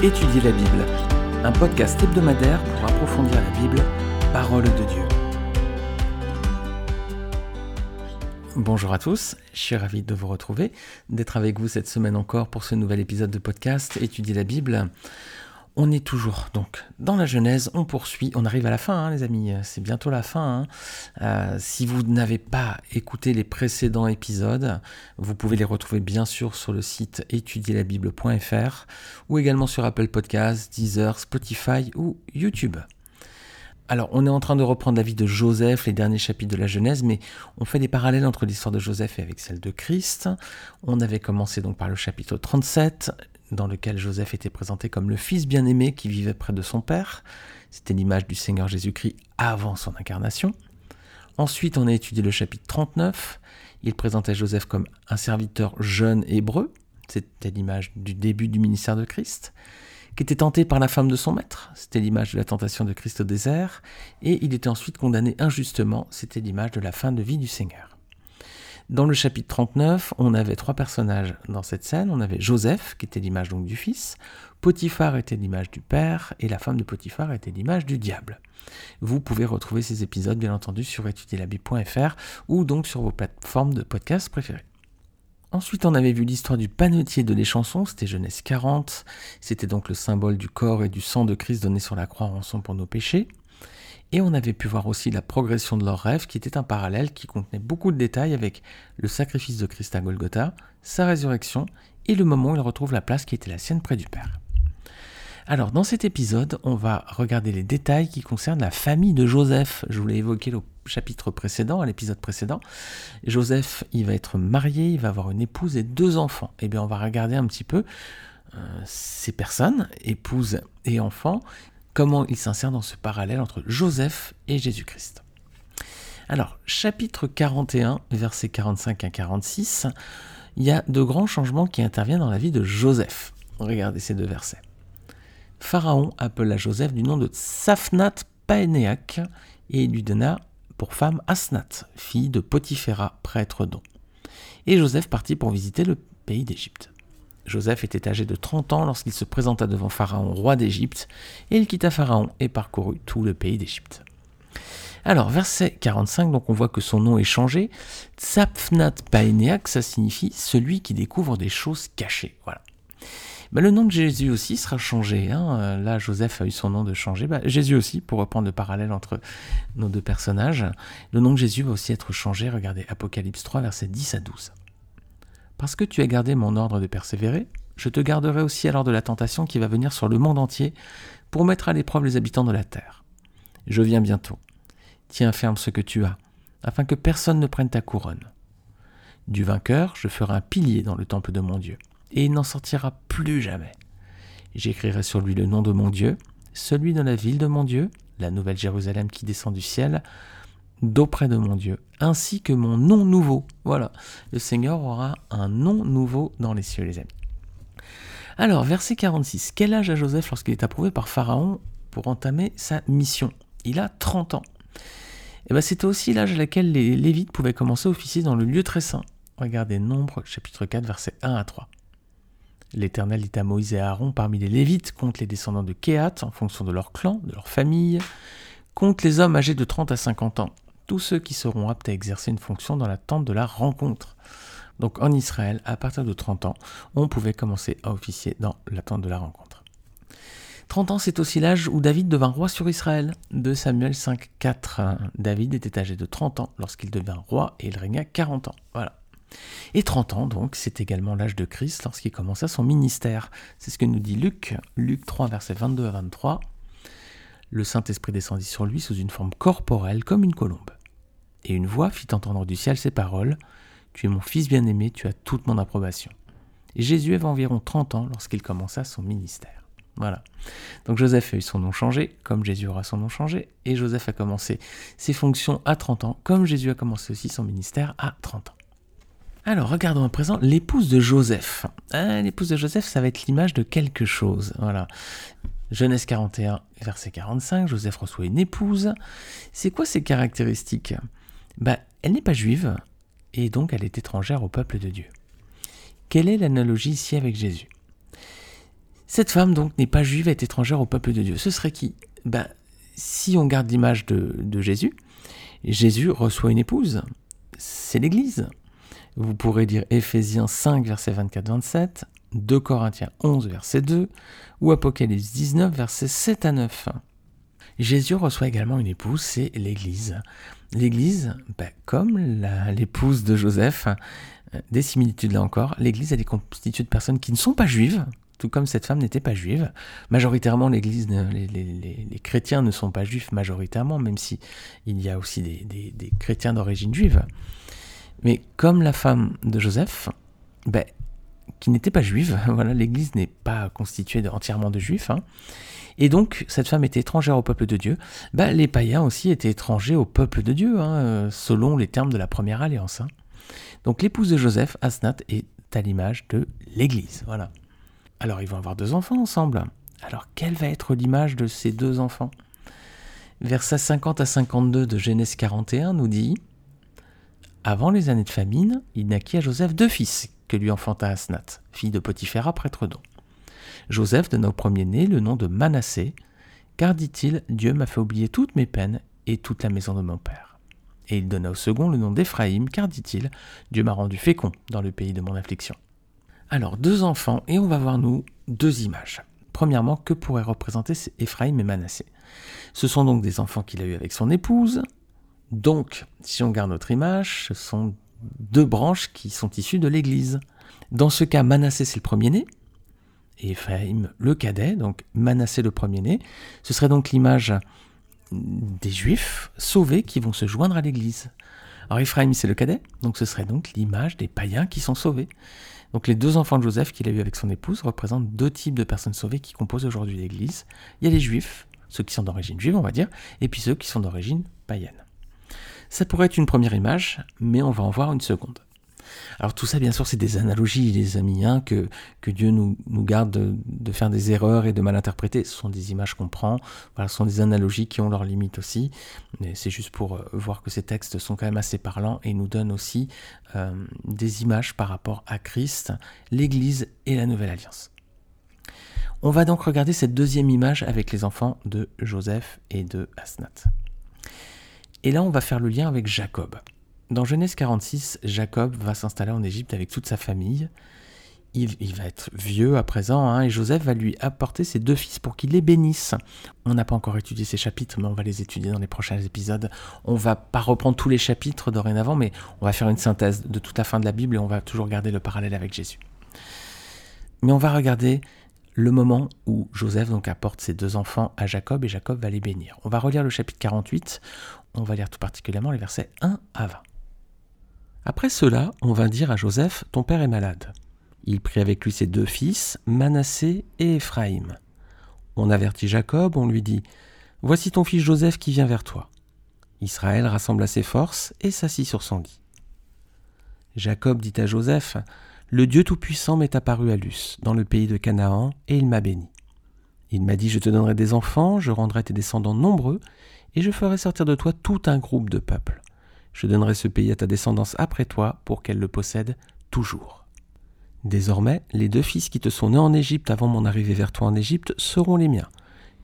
Étudier la Bible, un podcast hebdomadaire pour approfondir la Bible, parole de Dieu. Bonjour à tous, je suis ravi de vous retrouver, d'être avec vous cette semaine encore pour ce nouvel épisode de podcast Étudier la Bible. On est toujours donc dans la Genèse, on poursuit, on arrive à la fin hein, les amis, c'est bientôt la fin. Hein. Euh, si vous n'avez pas écouté les précédents épisodes, vous pouvez les retrouver bien sûr sur le site étudierlabible.fr ou également sur Apple Podcasts, Deezer, Spotify ou YouTube. Alors, on est en train de reprendre la vie de Joseph, les derniers chapitres de la Genèse, mais on fait des parallèles entre l'histoire de Joseph et avec celle de Christ. On avait commencé donc par le chapitre 37, dans lequel Joseph était présenté comme le fils bien-aimé qui vivait près de son père. C'était l'image du Seigneur Jésus-Christ avant son incarnation. Ensuite, on a étudié le chapitre 39. Il présentait Joseph comme un serviteur jeune hébreu. C'était l'image du début du ministère de Christ. Qui était tenté par la femme de son maître. C'était l'image de la tentation de Christ au désert. Et il était ensuite condamné injustement. C'était l'image de la fin de vie du Seigneur. Dans le chapitre 39, on avait trois personnages dans cette scène. On avait Joseph, qui était l'image donc du fils, Potiphar était l'image du père, et la femme de Potiphar était l'image du diable. Vous pouvez retrouver ces épisodes, bien entendu, sur étudierlabible.fr ou donc sur vos plateformes de podcast préférées. Ensuite, on avait vu l'histoire du panetier de les chansons, c'était Genèse 40. C'était donc le symbole du corps et du sang de Christ donné sur la croix en rançon pour nos péchés. Et on avait pu voir aussi la progression de leur rêve, qui était un parallèle qui contenait beaucoup de détails avec le sacrifice de Christ à Golgotha, sa résurrection et le moment où il retrouve la place qui était la sienne près du Père. Alors, dans cet épisode, on va regarder les détails qui concernent la famille de Joseph. Je vous l'ai évoqué au chapitre précédent, à l'épisode précédent. Joseph, il va être marié, il va avoir une épouse et deux enfants. Eh bien, on va regarder un petit peu euh, ces personnes, épouse et enfants, comment il s'insère dans ce parallèle entre Joseph et Jésus-Christ. Alors, chapitre 41, versets 45 à 46, il y a de grands changements qui interviennent dans la vie de Joseph. Regardez ces deux versets. Pharaon appela Joseph du nom de Safnat Paénéac et lui donna pour femme Asnat, fille de Potiphéra, prêtre d'On. Et Joseph partit pour visiter le pays d'Égypte. Joseph était âgé de 30 ans lorsqu'il se présenta devant Pharaon, roi d'Égypte, et il quitta Pharaon et parcourut tout le pays d'Égypte. Alors, verset 45, donc on voit que son nom est changé. Tsapfnat Paeneak, ça signifie celui qui découvre des choses cachées. Voilà. Ben, le nom de Jésus aussi sera changé. Hein. Là, Joseph a eu son nom de changer. Ben, Jésus aussi, pour reprendre le parallèle entre nos deux personnages. Le nom de Jésus va aussi être changé. Regardez Apocalypse 3, verset 10 à 12. Parce que tu as gardé mon ordre de persévérer, je te garderai aussi alors de la tentation qui va venir sur le monde entier pour mettre à l'épreuve les habitants de la terre. Je viens bientôt. Tiens ferme ce que tu as, afin que personne ne prenne ta couronne. Du vainqueur, je ferai un pilier dans le temple de mon Dieu, et il n'en sortira plus jamais. J'écrirai sur lui le nom de mon Dieu, celui de la ville de mon Dieu, la nouvelle Jérusalem qui descend du ciel, d'auprès de mon Dieu, ainsi que mon nom nouveau. Voilà, le Seigneur aura un nom nouveau dans les cieux, les amis. Alors, verset 46. Quel âge a Joseph lorsqu'il est approuvé par Pharaon pour entamer sa mission? Il a 30 ans. Et eh bien, c'était aussi l'âge à laquelle les Lévites pouvaient commencer à officier dans le lieu très saint. Regardez Nombre, chapitre 4, versets 1 à 3. L'Éternel dit à Moïse et à Aaron parmi les Lévites, contre les descendants de Kéhat, en fonction de leur clan, de leur famille, contre les hommes âgés de 30 à 50 ans, tous ceux qui seront aptes à exercer une fonction dans la tente de la rencontre. Donc en Israël, à partir de 30 ans, on pouvait commencer à officier dans la tente de la rencontre. 30 ans, c'est aussi l'âge où David devint roi sur Israël. De Samuel 5, 4. David était âgé de 30 ans lorsqu'il devint roi et il régna 40 ans. Voilà. Et 30 ans, donc, c'est également l'âge de Christ lorsqu'il commença son ministère. C'est ce que nous dit Luc, Luc 3, versets 22 à 23. Le Saint-Esprit descendit sur lui sous une forme corporelle comme une colombe. Et une voix fit entendre du ciel ces paroles Tu es mon fils bien-aimé, tu as toute mon approbation. Et Jésus avait environ 30 ans lorsqu'il commença son ministère. Voilà. Donc Joseph a eu son nom changé, comme Jésus aura son nom changé, et Joseph a commencé ses fonctions à 30 ans, comme Jésus a commencé aussi son ministère à 30 ans. Alors, regardons à présent l'épouse de Joseph. Ah, l'épouse de Joseph, ça va être l'image de quelque chose. Voilà. Genèse 41, verset 45, Joseph reçoit une épouse. C'est quoi ses caractéristiques? Bah, Elle n'est pas juive, et donc elle est étrangère au peuple de Dieu. Quelle est l'analogie ici avec Jésus? Cette femme donc n'est pas juive, elle est étrangère au peuple de Dieu. Ce serait qui? Ben, Si on garde l'image de, Jésus, Jésus reçoit une épouse, c'est l'Église. Vous pourrez lire Éphésiens 5, verset 24-27, 2 Corinthiens 11, verset 2, ou Apocalypse 19, verset 7 à 9. Jésus reçoit également une épouse, c'est l'Église. L'Église, ben, comme l'épouse de Joseph, euh, des similitudes là encore, l'Église elle est constituée de personnes qui ne sont pas juives, tout comme cette femme n'était pas juive. Majoritairement, l'Église, les, chrétiens ne sont pas juifs majoritairement, même si il y a aussi des, chrétiens d'origine juive. Mais comme la femme de Joseph, ben, qui n'était pas juive, voilà, l'Église n'est pas constituée entièrement de juifs, hein. et donc cette femme était étrangère au peuple de Dieu, ben, les païens aussi étaient étrangers au peuple de Dieu, hein, selon les termes de la première alliance. Hein. Donc l'épouse de Joseph, Asnat, est à l'image de l'Église. Voilà. Alors ils vont avoir deux enfants ensemble. Alors quelle va être l'image de ces deux enfants? Verset 50 à 52 de Genèse 41 nous dit Avant les années de famine, il naquit à Joseph deux fils que lui enfanta Asnat, fille de Potiphéra, prêtre d'On. Joseph donna au premier-né le nom de Manassé, car dit-il, Dieu m'a fait oublier toutes mes peines et toute la maison de mon père. Et il donna au second le nom d'Éphraïm, car dit-il, Dieu m'a rendu fécond dans le pays de mon affliction. Alors, deux enfants, et on va voir, nous, deux images. Premièrement, que pourraient représenter Ephraim et Manassé? Ce sont donc des enfants qu'il a eus avec son épouse. Donc, si on garde notre image, ce sont deux branches qui sont issues de l'Église. Dans ce cas, Manassé, c'est le premier-né, et Ephraim, le cadet, donc Manassé, le premier-né. Ce serait donc l'image des Juifs sauvés qui vont se joindre à l'Église. Alors Ephraim, c'est le cadet, donc ce serait donc l'image des païens qui sont sauvés. Donc les deux enfants de Joseph qu'il a eu avec son épouse représentent deux types de personnes sauvées qui composent aujourd'hui l'Église. Il y a les juifs, ceux qui sont d'origine juive on va dire, et puis ceux qui sont d'origine païenne. Ça pourrait être une première image, mais on va en voir une seconde. Alors tout ça, bien sûr, c'est des analogies, les amis, hein, que, Dieu nous, nous garde de, faire des erreurs et de mal interpréter. Ce sont des images qu'on prend, ce sont des analogies qui ont leurs limites aussi. Mais c'est juste pour euh, voir que ces textes sont quand même assez parlants et nous donnent aussi euh, des images par rapport à Christ, l'Église et la Nouvelle Alliance. On va donc regarder cette deuxième image avec les enfants de Joseph et de Asnath. Et là, on va faire le lien avec Jacob. Dans Genèse 46, Jacob va s'installer en Égypte avec toute sa famille. Il, va être vieux à présent, hein, et Joseph va lui apporter ses deux fils pour qu'il les bénisse. On n'a pas encore étudié ces chapitres, mais on va les étudier dans les prochains épisodes. On va pas reprendre tous les chapitres dorénavant, mais on va faire une synthèse de toute la fin de la Bible et on va toujours garder le parallèle avec Jésus. Mais on va regarder le moment où Joseph donc apporte ses deux enfants à Jacob et Jacob va les bénir. On va relire le chapitre 48, on va lire tout particulièrement les versets 1 à 20. Après cela, on vint dire à Joseph, Ton père est malade. Il prit avec lui ses deux fils, Manassé et Éphraïm. On avertit Jacob, on lui dit, Voici ton fils Joseph qui vient vers toi. Israël rassembla ses forces et s'assit sur son lit. Jacob dit à Joseph, Le Dieu Tout-Puissant m'est apparu à Luce, dans le pays de Canaan, et il m'a béni. Il m'a dit, Je te donnerai des enfants, je rendrai tes descendants nombreux, et je ferai sortir de toi tout un groupe de peuples. Je donnerai ce pays à ta descendance après toi pour qu'elle le possède toujours. Désormais, les deux fils qui te sont nés en Égypte avant mon arrivée vers toi en Égypte seront les miens.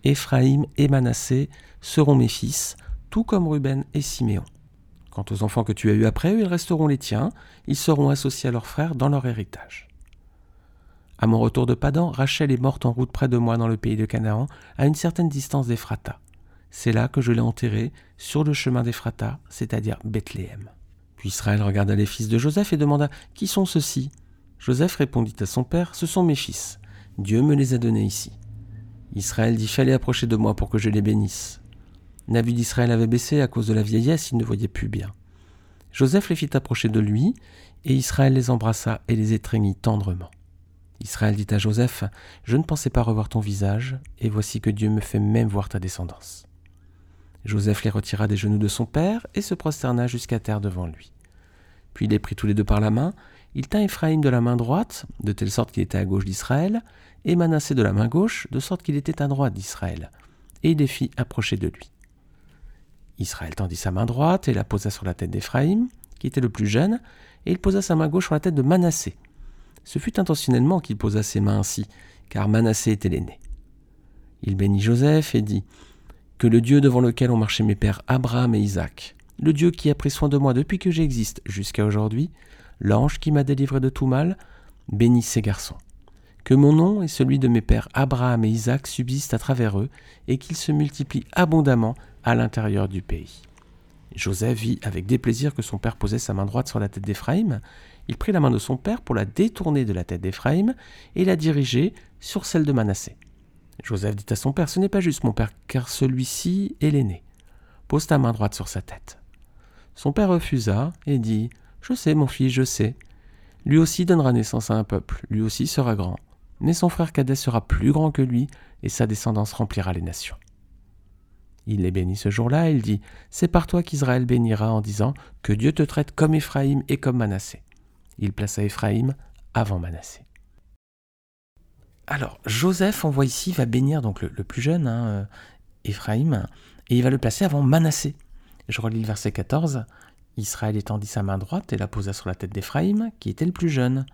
Éphraïm et Manassé seront mes fils, tout comme Ruben et Siméon. Quant aux enfants que tu as eus après eux, ils resteront les tiens, ils seront associés à leurs frères dans leur héritage. À mon retour de Padan, Rachel est morte en route près de moi dans le pays de Canaan, à une certaine distance d'Ephrata. C'est là que je l'ai enterré, sur le chemin d'Ephrata, c'est-à-dire Bethléem. Puis Israël regarda les fils de Joseph et demanda Qui sont ceux-ci? Joseph répondit à son père Ce sont mes fils. Dieu me les a donnés ici. Israël dit Fallait approcher de moi pour que je les bénisse. Vue d'Israël avait baissé à cause de la vieillesse, il ne voyait plus bien. Joseph les fit approcher de lui, et Israël les embrassa et les étreignit tendrement. Israël dit à Joseph Je ne pensais pas revoir ton visage, et voici que Dieu me fait même voir ta descendance. Joseph les retira des genoux de son père et se prosterna jusqu'à terre devant lui. Puis il les prit tous les deux par la main, il tint Éphraïm de la main droite, de telle sorte qu'il était à gauche d'Israël, et Manassé de la main gauche, de sorte qu'il était à droite d'Israël, et il les fit approcher de lui. Israël tendit sa main droite et la posa sur la tête d'Éphraïm, qui était le plus jeune, et il posa sa main gauche sur la tête de Manassé. Ce fut intentionnellement qu'il posa ses mains ainsi, car Manassé était l'aîné. Il bénit Joseph et dit Que le Dieu devant lequel ont marché mes pères Abraham et Isaac, le Dieu qui a pris soin de moi depuis que j'existe jusqu'à aujourd'hui, l'ange qui m'a délivré de tout mal, bénisse ces garçons. Que mon nom et celui de mes pères Abraham et Isaac subsistent à travers eux, et qu'ils se multiplient abondamment à l'intérieur du pays. Joseph vit avec déplaisir que son père posait sa main droite sur la tête d'Éphraïm. Il prit la main de son père pour la détourner de la tête d'Éphraïm et la diriger sur celle de Manassé. Joseph dit à son père Ce n'est pas juste, mon père, car celui-ci est l'aîné. Pose ta main droite sur sa tête. Son père refusa et dit Je sais, mon fils, je sais. Lui aussi donnera naissance à un peuple, lui aussi sera grand. Mais son frère cadet sera plus grand que lui, et sa descendance remplira les nations. Il les bénit ce jour-là, et il dit C'est par toi qu'Israël bénira en disant Que Dieu te traite comme Éphraïm et comme Manassé. Il plaça Éphraïm avant Manassé. Alors, Joseph, on voit ici, va bénir donc le, plus jeune, hein, euh, Éphraïm, et il va le placer avant Manassé. Je relis le verset 14. Israël étendit sa main droite et la posa sur la tête d'Éphraïm, qui était le plus jeune,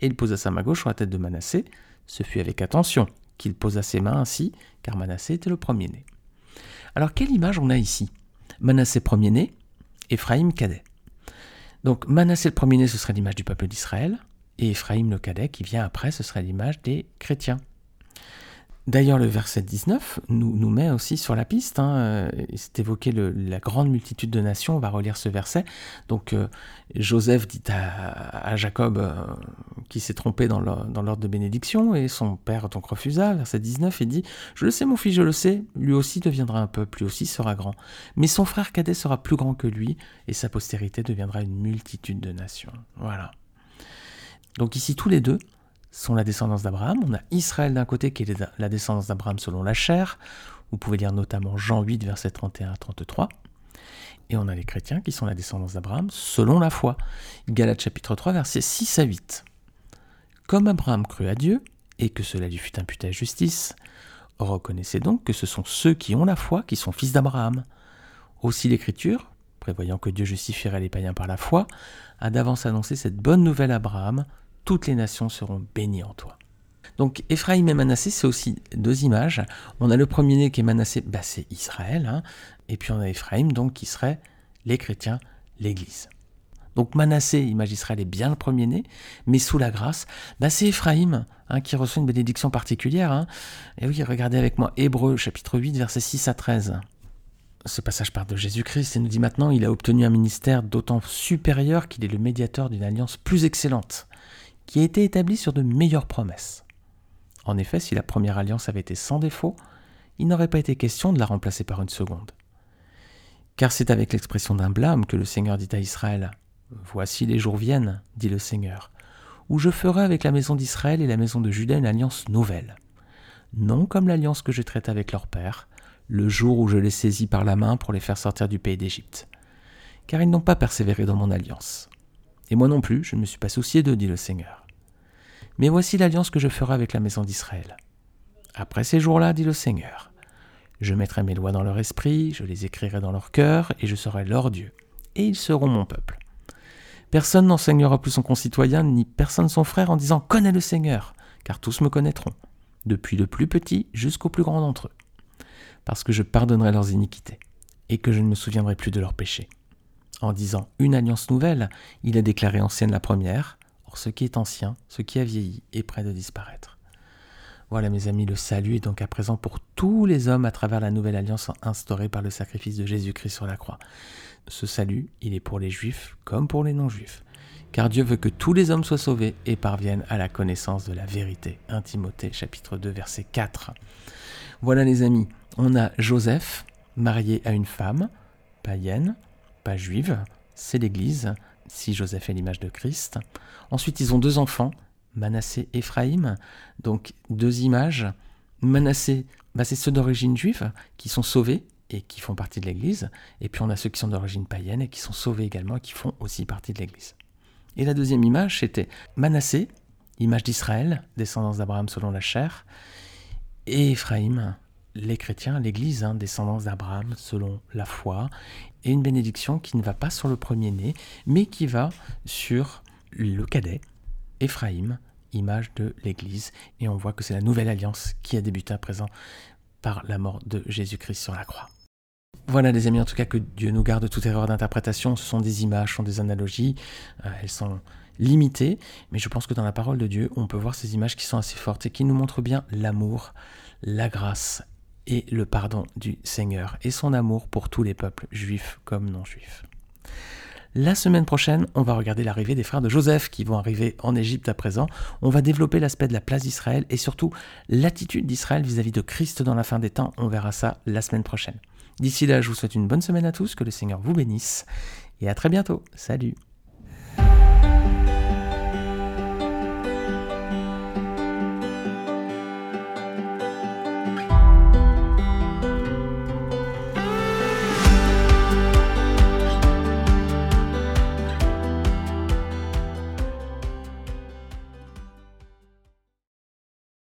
et il posa sa main gauche sur la tête de Manassé. Ce fut avec attention qu'il posa ses mains ainsi, car Manassé était le premier-né. Alors quelle image on a ici? Manassé premier-né, Éphraïm cadet. Donc Manassé le premier-né, ce serait l'image du peuple d'Israël, et Éphraïm le cadet qui vient après, ce serait l'image des chrétiens. D'ailleurs, le verset 19 nous, met aussi sur la piste. Hein, euh, c'est évoqué la grande multitude de nations. On va relire ce verset. Donc, euh, Joseph dit à, Jacob euh, qui s'est trompé dans l'ordre de bénédiction, et son père donc refusa. Verset 19 et dit Je le sais, mon fils, je le sais. Lui aussi deviendra un peuple, lui aussi sera grand. Mais son frère cadet sera plus grand que lui, et sa postérité deviendra une multitude de nations. Voilà. Donc ici, tous les deux, sont la descendance d'Abraham. On a Israël d'un côté qui est la descendance d'Abraham selon la chair. Vous pouvez lire notamment Jean 8, verset 31 à 33. Et on a les chrétiens qui sont la descendance d'Abraham selon la foi. Galates chapitre 3, versets 6 à 8. Comme Abraham crut à Dieu, et que cela lui fut imputé à justice, reconnaissez donc que ce sont ceux qui ont la foi qui sont fils d'Abraham. Aussi l'Écriture, prévoyant que Dieu justifierait les païens par la foi, a d'avance annoncé cette bonne nouvelle à Abraham, toutes les nations seront bénies en toi. Donc Éphraïm et Manassé, c'est aussi deux images. On a le premier-né qui est Manassé, bah, c'est Israël, hein. et puis on a Éphraïm, donc qui serait les chrétiens, l'Église. Donc Manassé, image d'Israël, est bien le premier-né, mais sous la grâce, bah, c'est Éphraïm hein, qui reçoit une bénédiction particulière. Hein. Et oui, regardez avec moi Hébreu chapitre 8, versets 6 à 13. Ce passage parle de Jésus-Christ et nous dit maintenant il a obtenu un ministère d'autant supérieur qu'il est le médiateur d'une alliance plus excellente qui a été établi sur de meilleures promesses. En effet, si la première alliance avait été sans défaut, il n'aurait pas été question de la remplacer par une seconde. Car c'est avec l'expression d'un blâme que le Seigneur dit à Israël Voici les jours viennent, dit le Seigneur, où je ferai avec la maison d'Israël et la maison de Juda une alliance nouvelle. Non comme l'alliance que je traite avec leur père, le jour où je les saisis par la main pour les faire sortir du pays d'Égypte. Car ils n'ont pas persévéré dans mon alliance. Et moi non plus, je ne me suis pas soucié d'eux, dit le Seigneur. Mais voici l'alliance que je ferai avec la maison d'Israël. Après ces jours-là, dit le Seigneur, je mettrai mes lois dans leur esprit, je les écrirai dans leur cœur, et je serai leur Dieu, et ils seront mon peuple. Personne n'enseignera plus son concitoyen, ni personne son frère, en disant Connais le Seigneur, car tous me connaîtront, depuis le plus petit jusqu'au plus grand d'entre eux, parce que je pardonnerai leurs iniquités, et que je ne me souviendrai plus de leurs péchés. En disant une alliance nouvelle, il a déclaré ancienne la première. Or, ce qui est ancien, ce qui a vieilli, est près de disparaître. Voilà, mes amis, le salut est donc à présent pour tous les hommes à travers la nouvelle alliance instaurée par le sacrifice de Jésus-Christ sur la croix. Ce salut, il est pour les juifs comme pour les non-juifs. Car Dieu veut que tous les hommes soient sauvés et parviennent à la connaissance de la vérité. 1 Timothée chapitre 2 verset 4. Voilà les amis, on a Joseph marié à une femme païenne, pas juive, c'est l'Église, si Joseph est l'image de Christ. Ensuite, ils ont deux enfants, Manassé et Éphraïm, donc deux images. Manassé, bah, c'est ceux d'origine juive qui sont sauvés et qui font partie de l'Église, et puis on a ceux qui sont d'origine païenne et qui sont sauvés également et qui font aussi partie de l'Église. Et la deuxième image, c'était Manassé, image d'Israël, descendance d'Abraham selon la chair, et Éphraïm, les chrétiens, l'Église, hein, descendance d'Abraham selon la foi, et une bénédiction qui ne va pas sur le premier-né, mais qui va sur le cadet, Éphraïm, image de l'Église. Et on voit que c'est la nouvelle alliance qui a débuté à présent par la mort de Jésus-Christ sur la croix. Voilà les amis, en tout cas que Dieu nous garde toute erreur d'interprétation. Ce sont des images, ce sont des analogies. Euh, elles sont limitées, mais je pense que dans la parole de Dieu, on peut voir ces images qui sont assez fortes et qui nous montrent bien l'amour, la grâce et le pardon du Seigneur et son amour pour tous les peuples, juifs comme non juifs. La semaine prochaine, on va regarder l'arrivée des frères de Joseph qui vont arriver en Égypte à présent. On va développer l'aspect de la place d'Israël et surtout l'attitude d'Israël vis-à-vis de Christ dans la fin des temps. On verra ça la semaine prochaine. D'ici là, je vous souhaite une bonne semaine à tous, que le Seigneur vous bénisse et à très bientôt. Salut